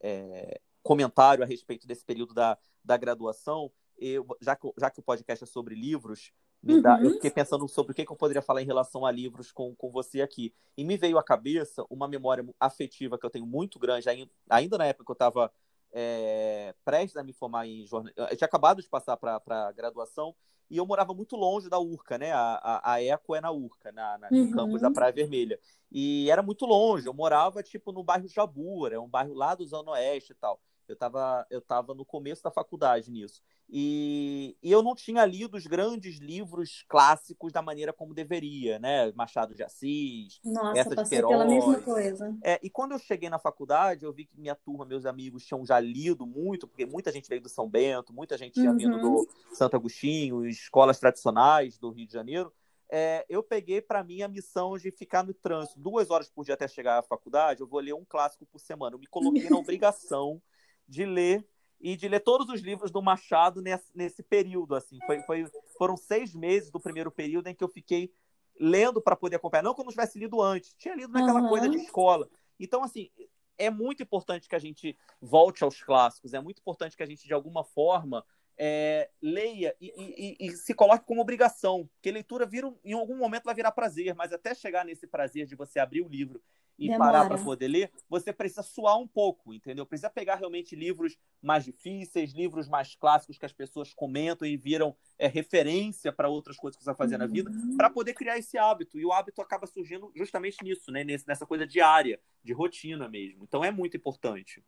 é, comentário a respeito desse período da, da graduação, eu, já, que, já que o podcast é sobre livros, uhum. dá, eu fiquei pensando sobre o que, que, eu poderia falar em relação a livros com, com você aqui. E me veio à cabeça uma memória afetiva que eu tenho muito grande, ainda na época que eu estava é, prestes a me formar em jornalismo. Eu tinha acabado de passar para a graduação e eu morava muito longe da Urca, né? A, a, a Eco é na Urca, na, na, no uhum. campus da Praia Vermelha. E era muito longe, eu morava, tipo, no bairro Jabura, é um bairro lá do Zona Oeste e tal. Eu estava eu tava no começo da faculdade nisso. E, e, eu não tinha lido os grandes livros clássicos da maneira como deveria, né? Machado de Assis, Nossa, essa de Queiroz. pela mesma coisa. É, e quando eu cheguei na faculdade, eu vi que minha turma, meus amigos, tinham já lido muito, porque muita gente veio do São Bento, muita gente tinha uhum. vindo do Santo Agostinho, escolas tradicionais do Rio de Janeiro. É, eu peguei para mim a missão de ficar no trânsito duas horas por dia até chegar à faculdade. Eu vou ler um clássico por semana. Eu me coloquei na obrigação de ler e de ler todos os livros do Machado nesse, nesse período. assim foi, foi, Foram seis meses do primeiro período em que eu fiquei lendo para poder acompanhar. Não que eu não tivesse lido antes, tinha lido naquela uhum. coisa de escola. Então, assim, é muito importante que a gente volte aos clássicos, é muito importante que a gente, de alguma forma, é, leia e, e, e, se coloque como obrigação, porque leitura vira, em algum momento vai virar prazer, mas até chegar nesse prazer de você abrir o livro e Demora. parar para poder ler, você precisa suar um pouco, entendeu? Precisa pegar realmente livros mais difíceis, livros mais clássicos que as pessoas comentam e viram é, referência para outras coisas que você vai fazer uhum. na vida, para poder criar esse hábito. E o hábito acaba surgindo justamente nisso, né? nessa coisa diária, de rotina mesmo. Então é muito importante.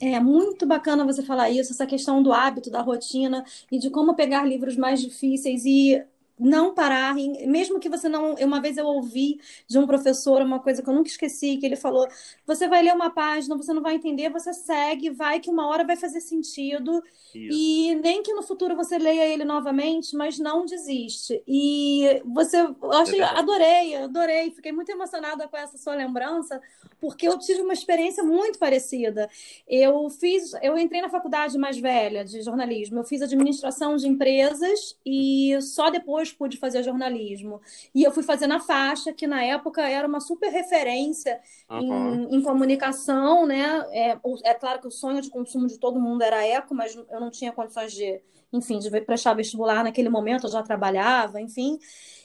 É muito bacana você falar isso, essa questão do hábito, da rotina e de como pegar livros mais difíceis e não parar, mesmo que você não. Uma vez eu ouvi de um professor uma coisa que eu nunca esqueci, que ele falou: você vai ler uma página, você não vai entender, você segue, vai que uma hora vai fazer sentido. Isso. E nem que no futuro você leia ele novamente, mas não desiste. E você, eu achei, adorei, adorei, fiquei muito emocionada com essa sua lembrança, porque eu tive uma experiência muito parecida. Eu fiz, eu entrei na faculdade mais velha de jornalismo, eu fiz administração de empresas e só depois depois pude fazer jornalismo. E eu fui fazer na faixa, que na época era uma super referência uhum. em, em, comunicação, né? É, é claro que o sonho de consumo de todo mundo era eco, mas eu não tinha condições de, enfim, de prestar vestibular naquele momento, eu já trabalhava, enfim.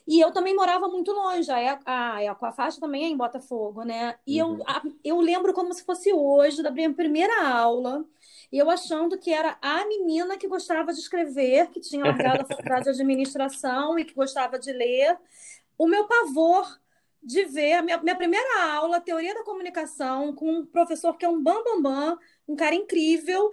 E eu também morava muito longe, a, a, a faixa também é em Botafogo, né? E uhum. eu, a, eu lembro como se fosse hoje, da minha primeira aula, e eu achando que era a menina que gostava de escrever, que tinha largado a faculdade de administração e que gostava de ler. O meu pavor de ver a minha, minha primeira aula, teoria da comunicação, com um professor que é um bambambam, bam, bam, um cara incrível,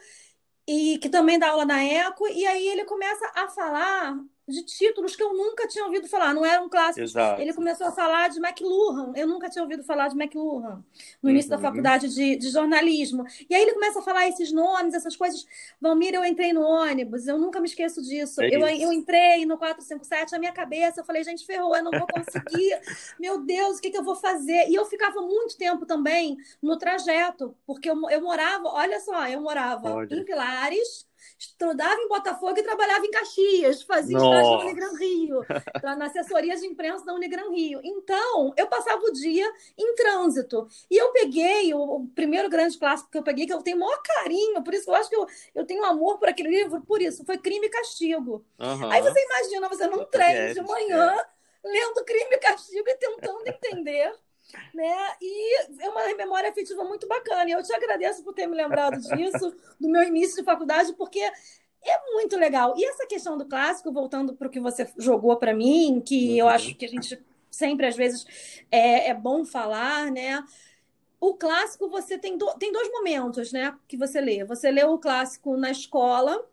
e que também dá aula na ECO, e aí ele começa a falar de títulos que eu nunca tinha ouvido falar, não eram clássicos. Exato. Ele começou a falar de McLuhan, eu nunca tinha ouvido falar de McLuhan, no início Uhum. da faculdade de, de jornalismo. E aí ele começa a falar esses nomes, essas coisas. Valmir, eu entrei no ônibus, eu nunca me esqueço disso. É eu, eu entrei no 457, na minha cabeça, eu falei, gente, ferrou, eu não vou conseguir. Meu Deus, o que, que eu vou fazer? E eu ficava muito tempo também no trajeto, porque eu, eu morava, olha só, eu morava Olha. em Pilares, estudava em Botafogo e trabalhava em Caxias, fazia estágio na Unigran Rio, na assessoria de imprensa da Unigran Rio. Então, eu passava o dia em trânsito. E eu peguei o, o primeiro grande clássico que eu peguei, que eu tenho o maior carinho, por isso que eu acho que eu, eu tenho amor por aquele livro, por isso, foi Crime e Castigo. Aham. Aí você imagina você num trem É, de manhã, lendo Crime e Castigo e tentando entender. Né? E é uma memória afetiva muito bacana. E eu te agradeço por ter me lembrado disso, do meu início de faculdade, porque é muito legal. E essa questão do clássico, voltando para o que você jogou para mim, que eu Uhum. acho que a gente sempre, às vezes, é, é bom falar, né? O clássico, você tem, do- tem dois momentos, né, que você lê. Você lê o clássico na escola,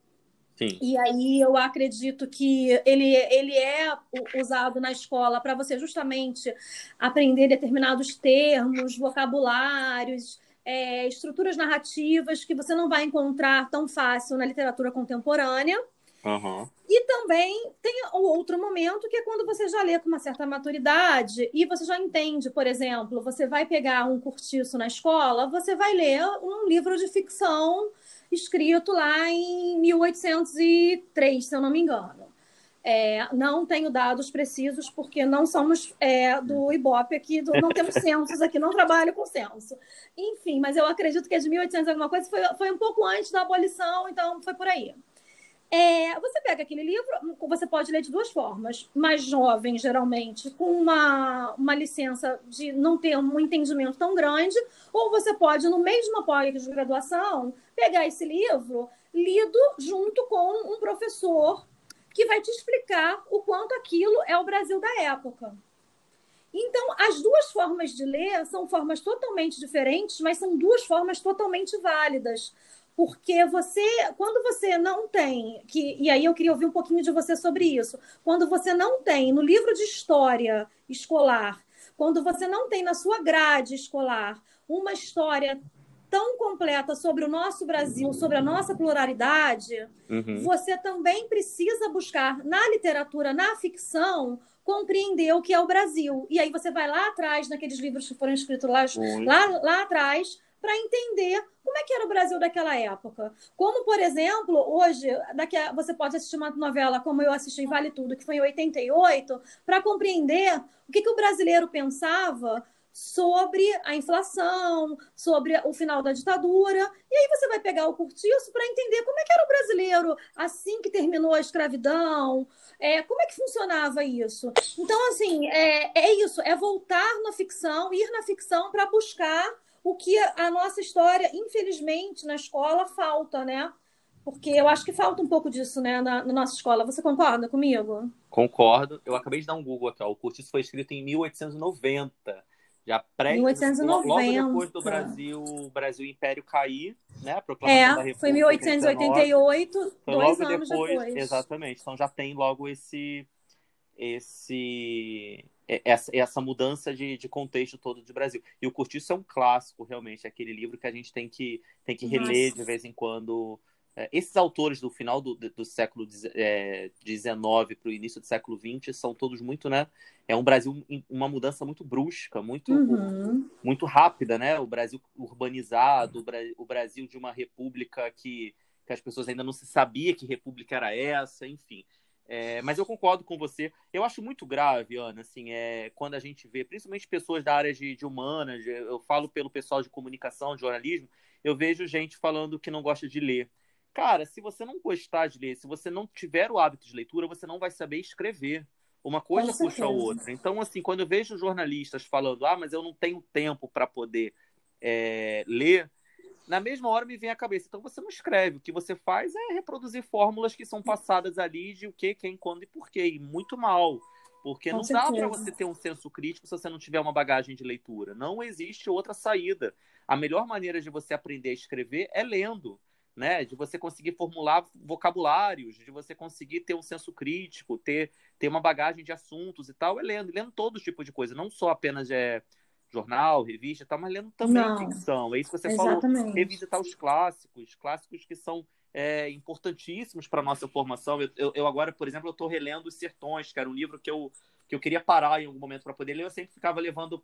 Sim. e aí eu acredito que ele, ele é usado na escola para você justamente aprender determinados termos, vocabulários, é, estruturas narrativas que você não vai encontrar tão fácil na literatura contemporânea. Aham. E também tem o outro momento, que é quando você já lê com uma certa maturidade e você já entende, por exemplo, você vai pegar um curtiço na escola, você vai ler um livro de ficção escrito lá em 1803, se eu não me engano. É, não tenho dados precisos, porque não somos é, do Ibope aqui, do- não temos censos aqui, não trabalho com censo. Enfim, mas eu acredito que é de 1800 alguma coisa, foi, foi um pouco antes da abolição, então foi por aí. É, você pega aquele livro, você pode ler de duas formas. Mais jovem, geralmente, com uma, uma licença de não ter um entendimento tão grande, ou você pode, no mesmo pós-graduação, pegar esse livro lido junto com um professor que vai te explicar o quanto aquilo é o Brasil da época. Então, as duas formas de ler são formas totalmente diferentes, mas são duas formas totalmente válidas. Porque você, quando você não tem, que, e aí eu queria ouvir um pouquinho de você sobre isso, quando você não tem no livro de história escolar, quando você não tem na sua grade escolar uma história tão completa sobre o nosso Brasil, sobre a nossa pluralidade, Uhum. você também precisa buscar na literatura, na ficção, compreender o que é o Brasil. E aí você vai lá atrás, naqueles livros que foram escritos lá, lá, lá atrás, para entender como é que era o Brasil daquela época. Como, por exemplo, hoje, daqui a- você pode assistir uma novela como eu assisti Vale Tudo, que foi em 88, para compreender o que, que o brasileiro pensava sobre a inflação, sobre o final da ditadura. E aí você vai pegar o curtiço para entender como é que era o brasileiro assim que terminou a escravidão, é, como é que funcionava isso. Então, assim, é, é isso, é voltar na ficção, ir na ficção para buscar o que a nossa história, infelizmente, na escola falta, né? Porque eu acho que falta um pouco disso, né, na, na nossa escola. Você concorda comigo? Concordo. Eu acabei de dar um Google aqui. Ó. O Curtiço foi escrito em 1890. Já pré 1890. Logo depois do Brasil, o Brasil Império cair, né? A proclamação da É, República foi em 1888, Foi dois anos depois, depois. exatamente. Então já tem logo esse, esse, essa, essa mudança de, de contexto todo do Brasil. E o Curtiço é um clássico, realmente, é aquele livro que a gente tem que, tem que reler Nossa. de vez em quando. É, esses autores do final do, do século XIX para o início do século XX são todos muito, né? É um Brasil uma mudança muito brusca, muito Uhum. muito rápida, né? O Brasil urbanizado, o Brasil de uma república que, que as pessoas ainda não se sabia que república era essa, enfim. É, mas eu concordo com você. Eu acho muito grave, Ana, assim, é, quando a gente vê, principalmente pessoas da área de, de humanas, de- eu falo pelo pessoal de comunicação, de jornalismo, eu vejo gente falando que não gosta de ler. Cara, se você não gostar de ler, se você não tiver o hábito de leitura, você não vai saber escrever. Uma coisa Com puxa a outra. Então, assim, quando eu vejo jornalistas falando, ah, mas eu não tenho tempo para poder é, ler, na mesma hora me vem à cabeça. Então, você não escreve. O que você faz é reproduzir fórmulas que são passadas ali de o que, quem, quando e porquê. E muito mal. Porque Com não dá certeza. para você ter um senso crítico se você não tiver uma bagagem de leitura. Não existe outra saída. A melhor maneira de você aprender a escrever é lendo. né? De você conseguir formular vocabulários, de você conseguir ter um senso crítico, ter, ter uma bagagem de assuntos e tal, é lendo, lendo todo tipo de coisa, não só apenas é jornal, revista tal, mas lendo também não, ficção. É isso que você exatamente. falou, revisitar os clássicos, clássicos que são é, importantíssimos para a nossa formação. Eu, eu, eu, agora, por exemplo, eu estou relendo Os Sertões, que era um livro que eu, que eu queria parar em algum momento para poder ler, eu sempre ficava levando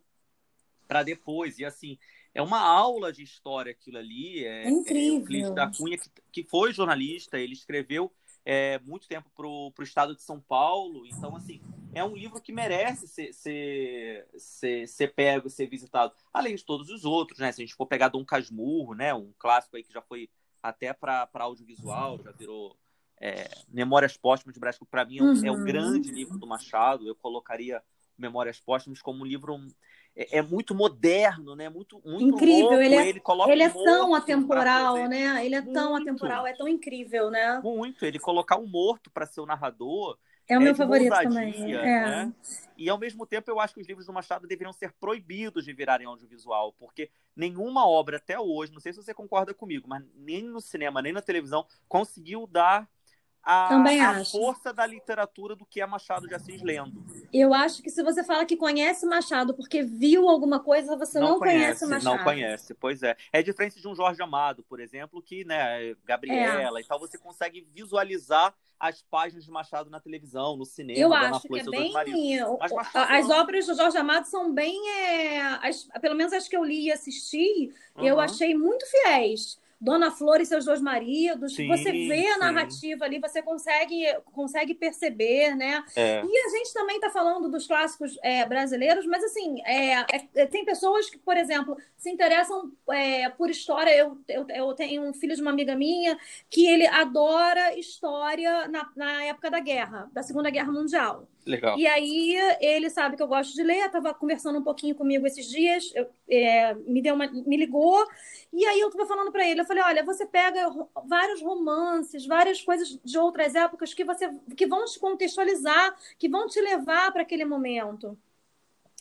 para depois. E assim, é uma aula de história aquilo ali. É, é incrível. É, o da Cunha, que, que foi jornalista, ele escreveu é, muito tempo para o estado de São Paulo. Então, assim, é um livro que merece ser, ser, ser, ser pego, ser visitado. Além de todos os outros, né? Se a gente for pegar Dom Casmurro, né? Um clássico aí que já foi até para audiovisual, já virou é, Memórias Póstumas de Brás, que para mim é, uhum. é o grande livro do Machado. Eu colocaria Memórias Póstumas como um livro é, é, muito moderno, né? Muito, muito incrível. Louco. Ele é, ele, ele é tão atemporal, né? Ele é muito. tão atemporal, é tão incrível, né? Muito. Ele colocar um morto para ser o narrador. É o meu favorito também. É. Né? E ao mesmo tempo, eu acho que os livros do Machado deveriam ser proibidos de virarem audiovisual, porque nenhuma obra até hoje, não sei se você concorda comigo, mas nem no cinema, nem na televisão, conseguiu dar a, Também a força da literatura do que é Machado de Assis lendo. Eu acho que se você fala que conhece Machado porque viu alguma coisa, você não, não conhece, conhece, Machado. Não conhece, pois é. É diferente de um Jorge Amado, por exemplo, que, né, Gabriela é. e tal, você consegue visualizar as páginas de Machado na televisão, no cinema. Eu acho que é bem. As obras do Jorge Amado são bem. É... As... Pelo menos as que eu li e assisti, uhum. eu achei muito fiéis. Dona Flor e seus dois maridos. Sim, você vê a narrativa sim. ali, você consegue, consegue perceber, né? É. E a gente também está falando dos clássicos é, brasileiros, mas assim, é, é, tem pessoas que, por exemplo, se interessam é, por história. Eu, eu, eu, tenho um filho de uma amiga minha que ele adora história na, na época da guerra, da Segunda Guerra Mundial. Legal. E aí ele sabe que eu gosto de ler, estava conversando um pouquinho comigo esses dias, eu, é, me deu uma, me ligou, e aí eu estava falando para ele, eu falei, olha, você pega vários romances, várias coisas de outras épocas que você que vão te contextualizar, que vão te levar para aquele momento.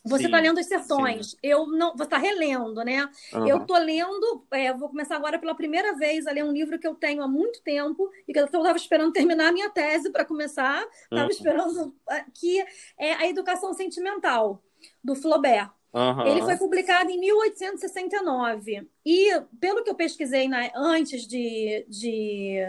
Você está lendo Os Sertões. Sim. Eu não. Você está relendo, né? Uhum. Eu estou lendo. É, vou começar agora pela primeira vez a ler um livro que eu tenho há muito tempo e que eu estava esperando terminar a minha tese para começar. Estava uhum. esperando. É, que é A Educação Sentimental, do Flaubert. Uhum. Ele foi publicado em 1869. E, pelo que eu pesquisei na, antes de, de,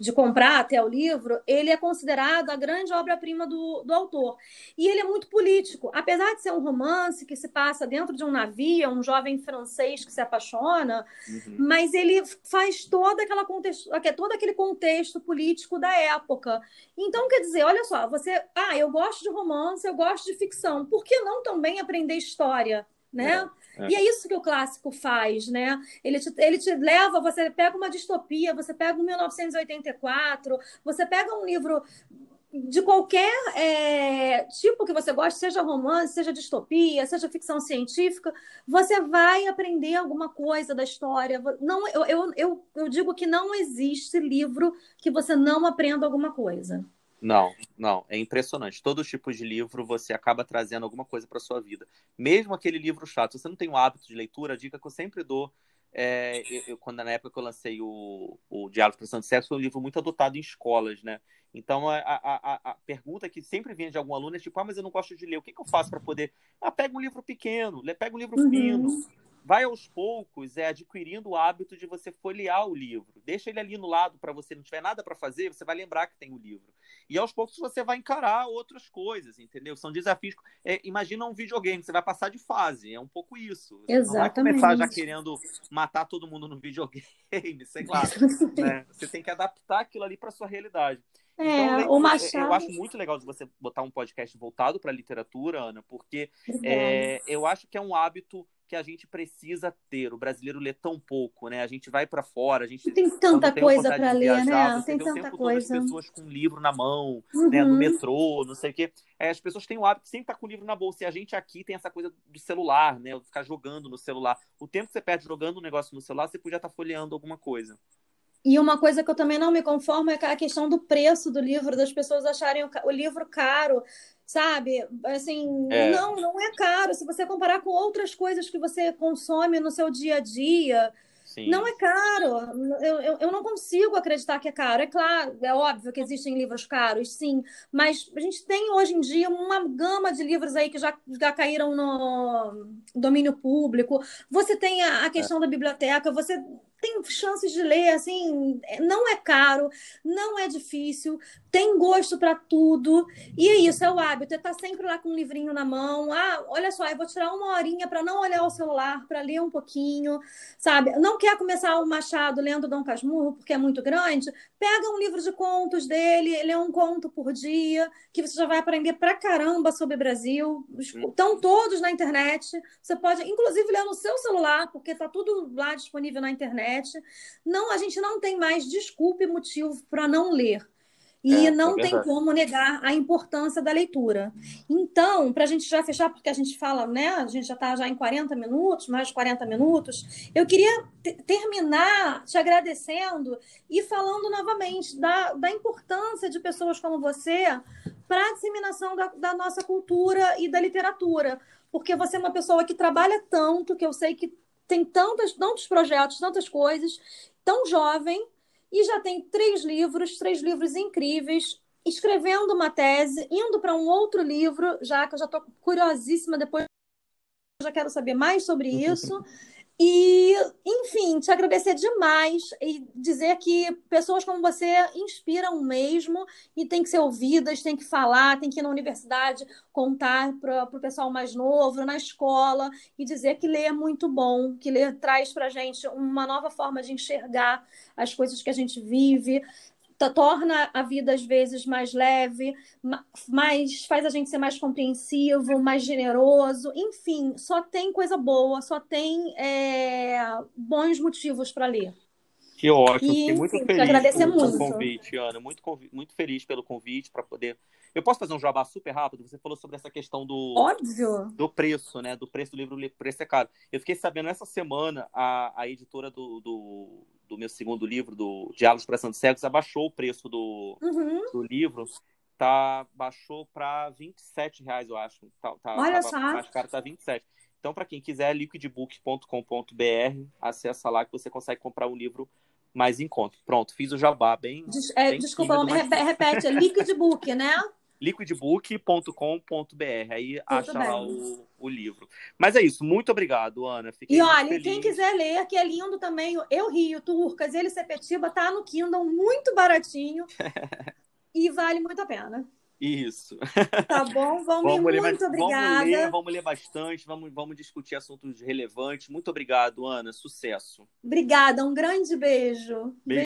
de, comprar até o livro, ele é considerado a grande obra-prima do, do autor. E ele é muito político. Apesar de ser um romance que se passa dentro de um navio, um jovem francês que se apaixona, uhum. mas ele faz toda aquela contexto, todo aquele contexto político da época. Então, quer dizer, olha só, você. Ah, eu gosto de romance, eu gosto de ficção. Por que não também aprender história? Né? É. É. E é isso que o clássico faz, né? Ele te, ele te leva, você pega uma distopia, você pega um 1984, você pega um livro de qualquer é, tipo que você goste, seja romance, seja distopia, seja ficção científica, você vai aprender alguma coisa da história. Não, eu, eu, eu, eu digo que não existe livro que você não aprenda alguma coisa. Não, não, é impressionante. Todo tipo de livro você acaba trazendo alguma coisa para sua vida. Mesmo aquele livro chato, se você não tem o hábito de leitura, a dica que eu sempre dou é, eu, quando na época que eu lancei o, o Diálogo Expressão de Sexo, foi um livro muito adotado em escolas, né? Então a, a, a, pergunta que sempre vem de algum aluno é tipo, ah, mas eu não gosto de ler, o que, que eu faço para poder? Ah, pega um livro pequeno, pega um livro uhum. Vai aos poucos é adquirindo o hábito de você folhear o livro. Deixa ele ali no lado para você não tiver nada para fazer, você vai lembrar que tem o livro. E aos poucos você vai encarar outras coisas, entendeu? São desafios. É, imagina um videogame, você vai passar de fase, é um pouco isso. Você Exatamente. não vai começar já querendo matar todo mundo no videogame, sei lá. né? Você tem que adaptar aquilo ali para sua realidade. É, então, o Machado... Eu acho muito legal de você botar um podcast voltado para a literatura, Ana, porque é, eu acho que é um hábito que a gente precisa ter. O brasileiro lê tão pouco, né? A gente vai para fora, a gente tem tanta coisa para ler, né? Tem tanta coisa. As pessoas com um livro na mão, uhum. né? No metrô, não sei o quê. É, as pessoas têm o hábito de sempre estar tá com o livro na bolsa. E a gente aqui tem essa coisa do celular, né? Ficar jogando no celular. O tempo que você perde jogando um negócio no celular, você podia estar tá folheando alguma coisa. E uma coisa que eu também não me conformo é a questão do preço do livro, das pessoas acharem o livro caro sabe? Assim, é. não, não é caro. Se você comparar com outras coisas que você consome no seu dia a dia, Sim. Não é caro. Eu, eu, eu, não consigo acreditar que é caro. É claro, é óbvio que existem livros caros, sim. Mas a gente tem hoje em dia uma gama de livros aí que já, já caíram no domínio público. Você tem a, a questão é. da biblioteca, você tem chances de ler, assim, não é caro, não é difícil, tem gosto para tudo. E é isso, é o hábito, é estar tá sempre lá com um livrinho na mão. Ah, olha só, eu vou tirar uma horinha para não olhar o celular, para ler um pouquinho, sabe? Não quer começar o Machado lendo Dom Casmurro porque é muito grande? Pega um livro de contos dele, lê um conto por dia, que você já vai aprender pra caramba sobre o Brasil. Estão todos na internet. Você pode, inclusive, ler no seu celular, porque está tudo lá disponível na internet internet. Não, a gente não tem mais desculpa e motivo para não ler. E é, não é tem como negar a importância da leitura. Então, para a gente já fechar, porque a gente fala, né? A gente já está já em 40 minutos, mais de 40 minutos. Eu queria terminar te agradecendo e falando novamente da, da importância de pessoas como você para a disseminação da, da nossa cultura e da literatura. Porque você é uma pessoa que trabalha tanto, que eu sei que tem tantos, tantos projetos, tantas coisas, tão jovem, e já tem três livros, três livros incríveis, escrevendo uma tese, indo para um outro livro, já que eu já estou curiosíssima depois, já quero saber mais sobre isso. E, enfim, te agradecer demais e dizer que pessoas como você inspiram mesmo e tem que ser ouvidas, tem que falar, tem que ir na universidade contar para o pessoal mais novo, na escola, e dizer que ler é muito bom, que ler traz para a gente uma nova forma de enxergar as coisas que a gente vive, torna a vida às vezes mais leve, mais faz a gente ser mais compreensivo, mais generoso, enfim, só tem coisa boa, só tem é, bons motivos para ler. Que ótimo, fiquei muito enfim, feliz agradecer pelo muito. convite, Ana, muito, muito feliz pelo convite para poder. Eu posso fazer um jabá super rápido? Você falou sobre essa questão do Óbvio. do preço, né? Do preço do livro, o preço é caro. Eu fiquei sabendo essa semana a, a editora do, do do meu segundo livro, do Diálogos para Santos Cegos, abaixou o preço do, uhum. do livro. Tá, baixou para 27 reais, eu acho. Tá, tá, Olha só. Mais caro, tá 27. Então, para quem quiser, liquidbook.com.br, acessa lá que você consegue comprar um livro mais em conta. Pronto, fiz o jabá bem. Des, é, bem desculpa, repete, é liquidbook, né? liquidbook.com.br. Aí Tudo acha bem. lá o, o livro. Mas é isso. Muito obrigado, Ana. Fiquei e olha, quem quiser ler, que é lindo também, Eu Rio, Turcas, ele Sepetiba, tá no Kindle, muito baratinho. e vale muito a pena. Isso. Tá bom, vamos, vamos ler, muito obrigada. Vamos ler, vamos ler bastante, vamos, vamos discutir assuntos relevantes. Muito obrigado, Ana. Sucesso. Obrigada, um grande beijo. Beijo.